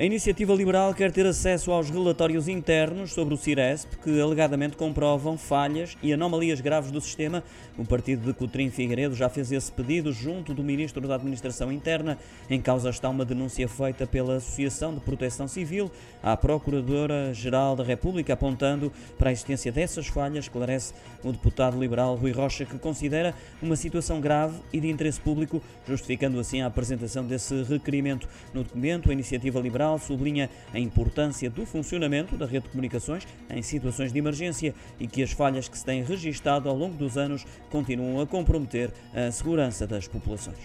A iniciativa liberal quer ter acesso aos relatórios internos sobre o Ciresp, que alegadamente comprovam falhas e anomalias graves do sistema. O partido de Coutrinho Figueiredo já fez esse pedido junto do Ministro da Administração Interna. Em causa está uma denúncia feita pela Associação de Proteção Civil à Procuradora-Geral da República, apontando para a existência dessas falhas, esclarece o deputado liberal Rui Rocha, que considera uma situação grave e de interesse público, justificando assim a apresentação desse requerimento. No documento, a iniciativa liberal sublinha a importância do funcionamento da rede de comunicações em situações de emergência e que as falhas que se têm registado ao longo dos anos continuam a comprometer a segurança das populações.